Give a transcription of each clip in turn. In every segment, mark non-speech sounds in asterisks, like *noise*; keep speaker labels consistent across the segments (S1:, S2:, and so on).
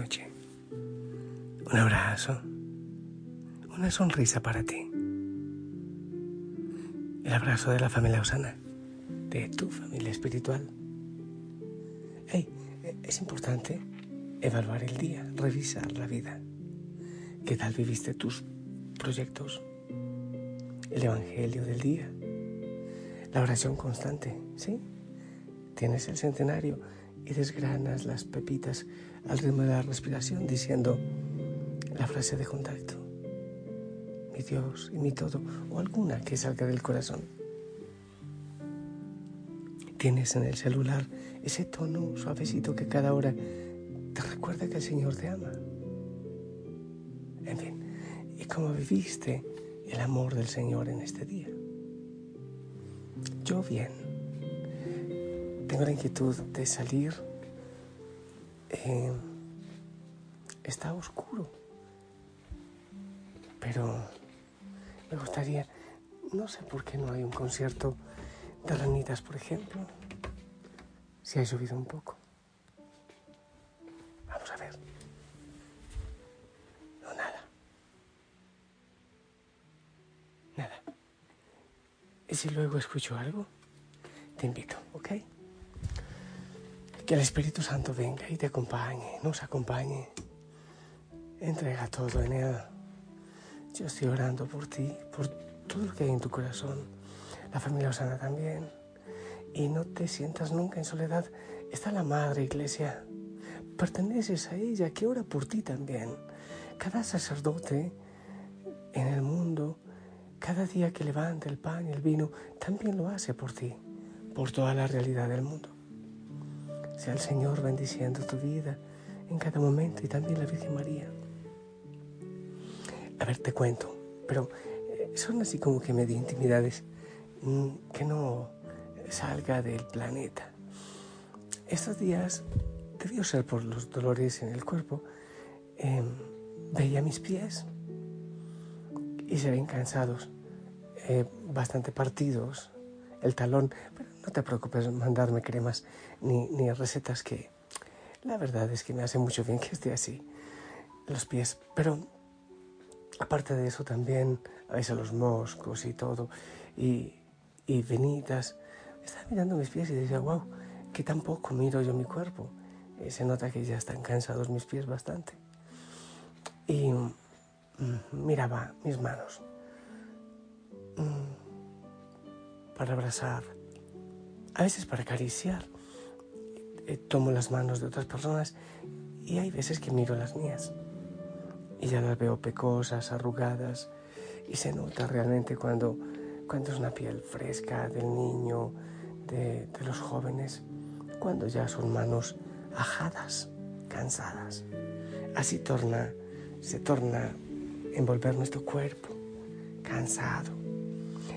S1: Noches. Un abrazo. Una sonrisa para ti. El abrazo de la familia Osana. De tu familia espiritual. Hey, es importante evaluar el día, revisar la vida. ¿Qué tal viviste tus proyectos? El evangelio del día. La oración constante, ¿sí? Tienes el centenario y desgranas las pepitas al ritmo de la respiración diciendo la frase de contacto. Mi Dios y mi todo, o alguna que salga del corazón. Tienes en el celular ese tono suavecito que cada hora te recuerda que el Señor te ama. En fin, y cómo viviste el amor del Señor en este día. Yo bien. Tengo la inquietud de salir. Eh, está oscuro. Pero me gustaría, no sé por qué no hay un concierto de ranitas, por ejemplo. Si ha llovido un poco. Vamos a ver. No, nada. Nada. ¿Y si luego escucho algo? Te invito, ¿ok? Que el Espíritu Santo venga y te acompañe, nos acompañe. Entrega todo en Él. Yo estoy orando por ti, por todo lo que hay en tu corazón. La familia Osana también. Y no te sientas nunca en soledad. Está la Madre Iglesia. Perteneces a ella, que ora por ti también. Cada sacerdote en el mundo, cada día que levanta el pan y el vino, también lo hace por ti, por toda la realidad del mundo. Sea el Señor bendiciendo tu vida en cada momento y también la Virgen María. A ver, te cuento, pero eh, son así como que medio intimidades mm, que no salga del planeta. Estos días, debió ser por los dolores en el cuerpo, em, veía mis pies y se ven cansados, eh, bastante partidos, el talón, pero no te preocupes mandarme cremas ni, ni recetas que la verdad es que me hace mucho bien que esté así, los pies. Pero aparte de eso también, a veces los moscos y todo, y, y venitas. Estaba mirando mis pies y decía, wow, que tampoco miro yo mi cuerpo. Eh, se nota que ya están cansados mis pies bastante. Y mm, miraba mis manos mm, para abrazar a veces para acariciar. Eh, tomo las manos de otras personas y hay veces que miro las mías. Y ya las veo pecosas, arrugadas. Y se nota realmente cuando, cuando es una piel fresca del niño, de, los jóvenes, cuando ya son manos ajadas, cansadas. Así torna, se torna envolver nuestro cuerpo, cansado.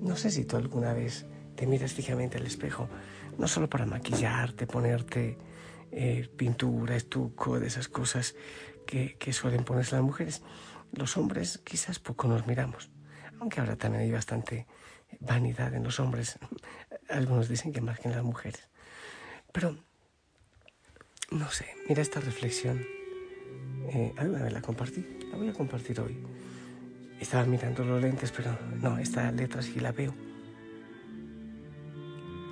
S1: No sé si tú alguna vez te miras fijamente al espejo, no solo para maquillarte, ponerte eh, pintura, estuco, de esas cosas que, que suelen ponerse las mujeres. Los hombres quizás poco nos miramos, aunque ahora también hay bastante vanidad en los hombres. *laughs* Algunos dicen que más que en las mujeres. Pero, no sé, mira esta reflexión. Eh, alguna vez la compartí, la voy a compartir hoy. Estaba mirando los lentes, pero no, esta letra sí la veo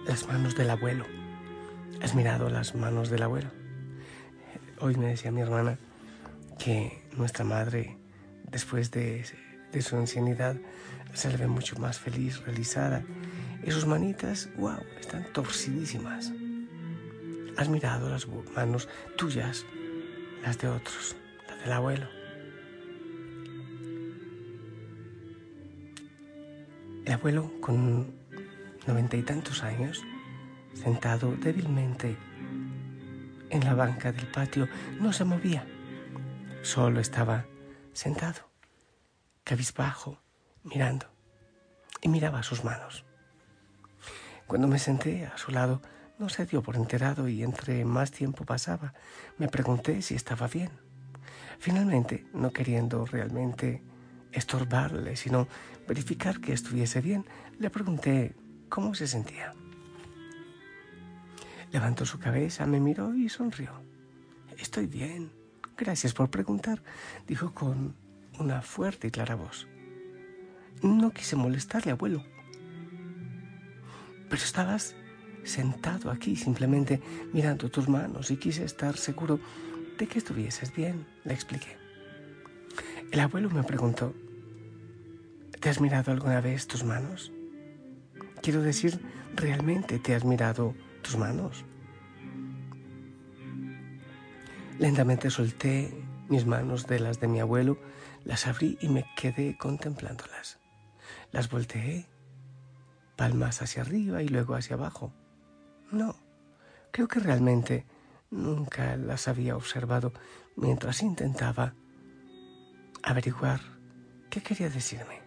S1: las manos del abuelo. ¿Has mirado las manos del abuelo? Hoy me decía mi hermana que nuestra madre, después de, de su ancianidad, se le ve mucho más feliz, realizada. Y sus manitas, wow, están torcidísimas. ¿Has mirado las manos tuyas, las de otros, las del abuelo? El abuelo, con noventa y tantos años, sentado débilmente en la banca del patio, no se movía. Solo estaba sentado, cabizbajo, mirando, y miraba sus manos. Cuando me senté a su lado, no se dio por enterado y entre más tiempo pasaba, me pregunté si estaba bien. Finalmente, no queriendo realmente estorbarle, sino verificar que estuviese bien, le pregunté cómo se sentía. Levantó su cabeza, me miró y sonrió. Estoy bien. Gracias por preguntar, dijo con una fuerte y clara voz. No quise molestarle, abuelo. Pero estabas sentado aquí simplemente mirando tus manos y quise estar seguro de que estuvieses bien, le expliqué. El abuelo me preguntó, ¿te has mirado alguna vez tus manos? Quiero decir, ¿realmente te has mirado tus manos? Lentamente solté mis manos de las de mi abuelo, las abrí y me quedé contemplándolas. Las volteé, palmas hacia arriba y luego hacia abajo. No, creo que realmente nunca las había observado mientras intentaba averiguar qué quería decirme.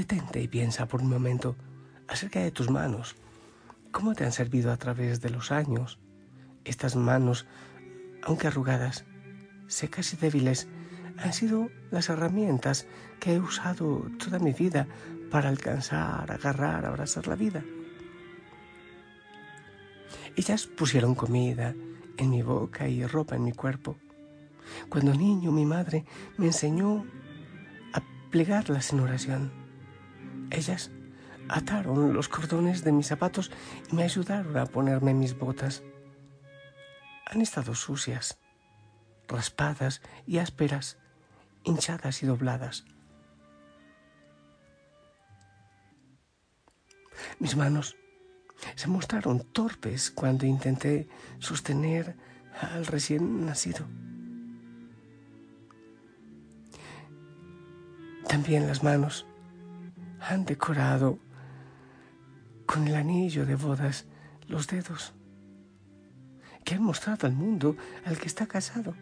S1: Detente y piensa por un momento acerca de tus manos. ¿Cómo te han servido a través de los años? Estas manos, aunque arrugadas, secas y débiles, han sido las herramientas que he usado toda mi vida para alcanzar, agarrar, abrazar la vida. Ellas pusieron comida en mi boca y ropa en mi cuerpo. Cuando niño mi madre me enseñó a plegarlas en oración. Ellas ataron los cordones de mis zapatos y me ayudaron a ponerme mis botas. Han estado sucias, raspadas y ásperas, hinchadas y dobladas. Mis manos se mostraron torpes cuando intenté sostener al recién nacido. También las manos han decorado con el anillo de bodas los dedos que han mostrado al mundo al que está casado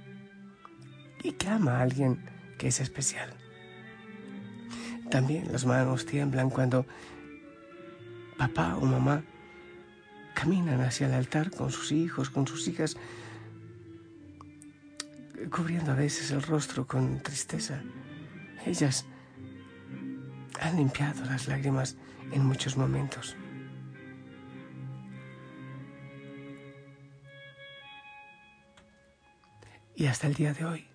S1: y que ama a alguien que es especial. También las manos tiemblan cuando papá o mamá caminan hacia el altar con sus hijos, con sus hijas, cubriendo a veces el rostro con tristeza. Ellas han limpiado las lágrimas en muchos momentos. Y hasta el día de hoy,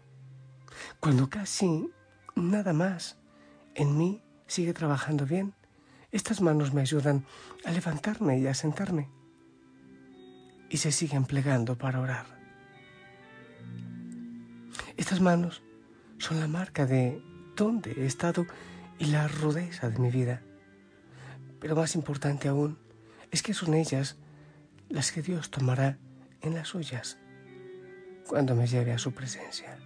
S1: cuando casi nada más en mí sigue trabajando bien, estas manos me ayudan a levantarme y a sentarme. Y se siguen plegando para orar. Estas manos son la marca de dónde he estado y la rudeza de mi vida. Pero más importante aún es que son ellas las que Dios tomará en las suyas cuando me lleve a su presencia.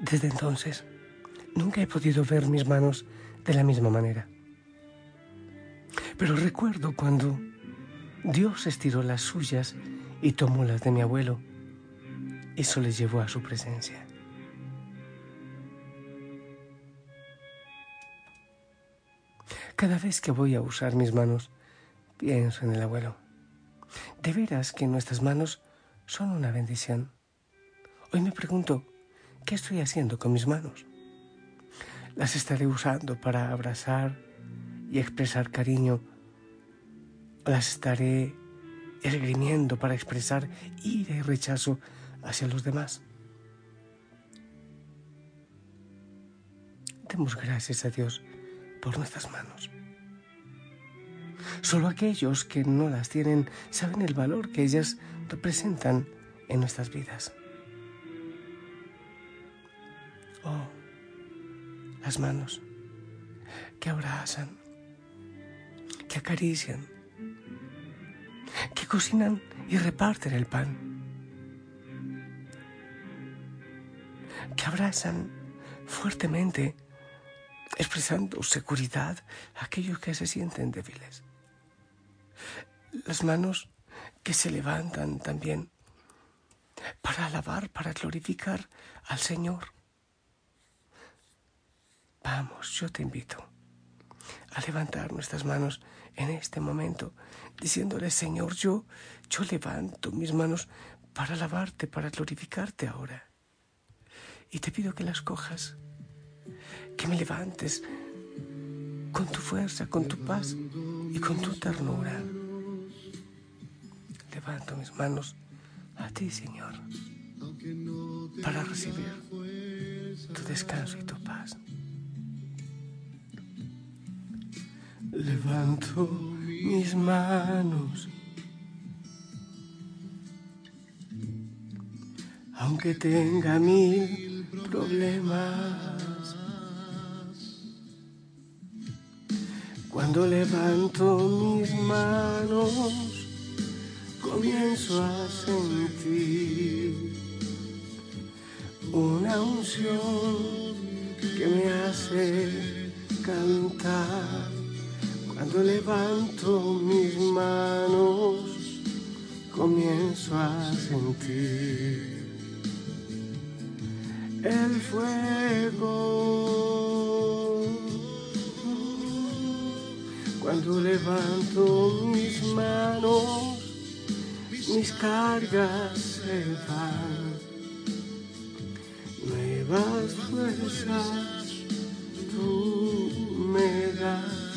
S1: Desde entonces, nunca he podido ver mis manos de la misma manera. Pero recuerdo cuando Dios estiró las suyas y tomó las de mi abuelo. Eso les llevó a su presencia. Cada vez que voy a usar mis manos, pienso en el abuelo. De veras que nuestras manos son una bendición. Hoy me pregunto, ¿Qué estoy haciendo con mis manos? Las estaré usando para abrazar y expresar cariño. Las estaré esgrimiendo para expresar ira y rechazo hacia los demás. Demos gracias a Dios por nuestras manos. Solo aquellos que no las tienen saben el valor que ellas representan en nuestras vidas. Oh, las manos que abrazan, que acarician, que cocinan y reparten el pan, que abrazan fuertemente, expresando seguridad a aquellos que se sienten débiles. Las manos que se levantan también para alabar, para glorificar al Señor. Vamos, yo te invito a levantar nuestras manos en este momento, diciéndole, Señor, yo, yo levanto mis manos para alabarte, para glorificarte ahora. Y te pido que las cojas, que me levantes con tu fuerza, con tu paz y con tu ternura. Levanto mis manos a ti, Señor, para recibir tu descanso y tu paz. Levanto mis manos, aunque tenga mil problemas. Cuando levanto mis manos, comienzo a sentir una unción que me hace cantar. Cuando levanto mis manos, comienzo a sentir el fuego. Cuando levanto mis manos, mis cargas se van, nuevas fuerzas tú me das,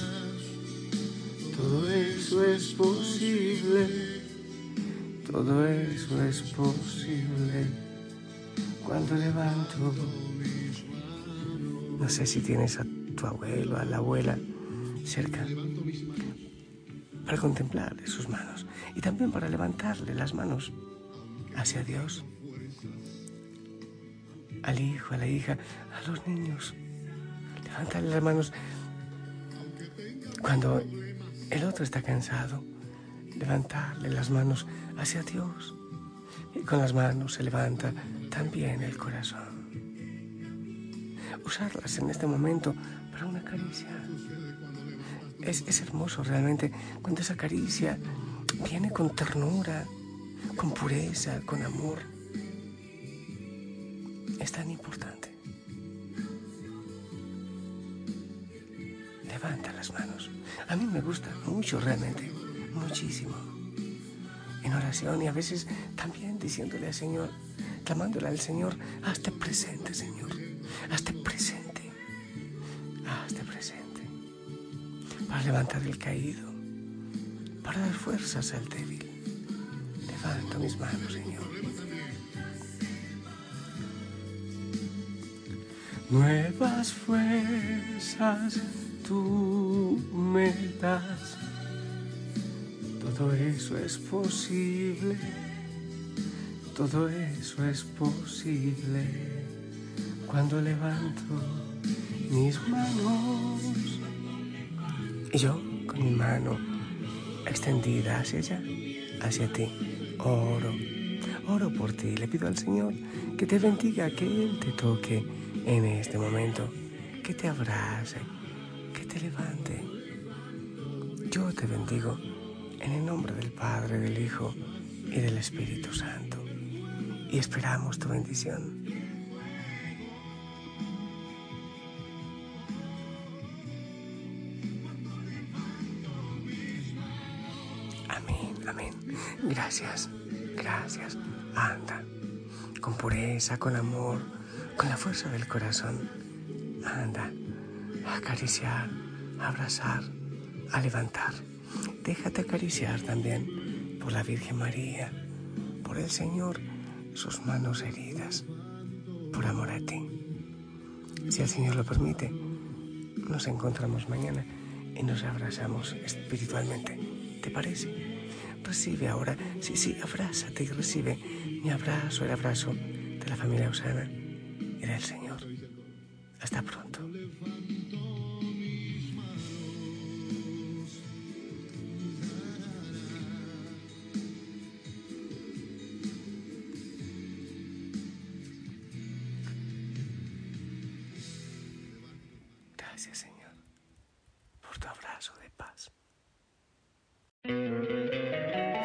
S1: es posible, todo eso es posible cuando levanto. No sé si tienes a tu abuelo, a la abuela cerca para contemplarle sus manos y también para levantarle las manos hacia Dios, al hijo, a la hija, a los niños. Levantarle las manos cuando el otro está cansado. Levantarle las manos hacia Dios. Y con las manos se levanta también el corazón. Usarlas en este momento para una caricia. Es, es hermoso realmente cuando esa caricia viene con ternura, con pureza, con amor. Es tan importante. Manos. A mí me gusta mucho realmente, muchísimo. En oración y a veces también diciéndole al Señor, clamándole al Señor, hazte presente, Señor, hazte presente, hazte presente, para levantar el caído, para dar fuerzas al débil. Levanto mis manos, Señor. Nuevas fuerzas tú me das. Todo eso es posible. Todo eso es posible cuando levanto mis manos. Y yo con mi mano extendida hacia allá, hacia ti, oro, oro por ti. Le pido al Señor que te bendiga, que Él te toque en este momento, que te abrace, te levante. Yo te bendigo en el nombre del Padre, del Hijo y del Espíritu Santo. Y esperamos tu bendición. Amén, amén. Gracias, gracias. Anda, con pureza, con amor, con la fuerza del corazón. Anda, a acariciar, a abrazar, a levantar. Déjate acariciar también por la Virgen María, por el Señor, sus manos heridas, por amor a ti. Si el Señor lo permite, nos encontramos mañana y nos abrazamos espiritualmente. ¿Te parece? Recibe ahora, sí, sí, abrázate y recibe mi abrazo, el abrazo de la familia Osana y del Señor. Hasta pronto.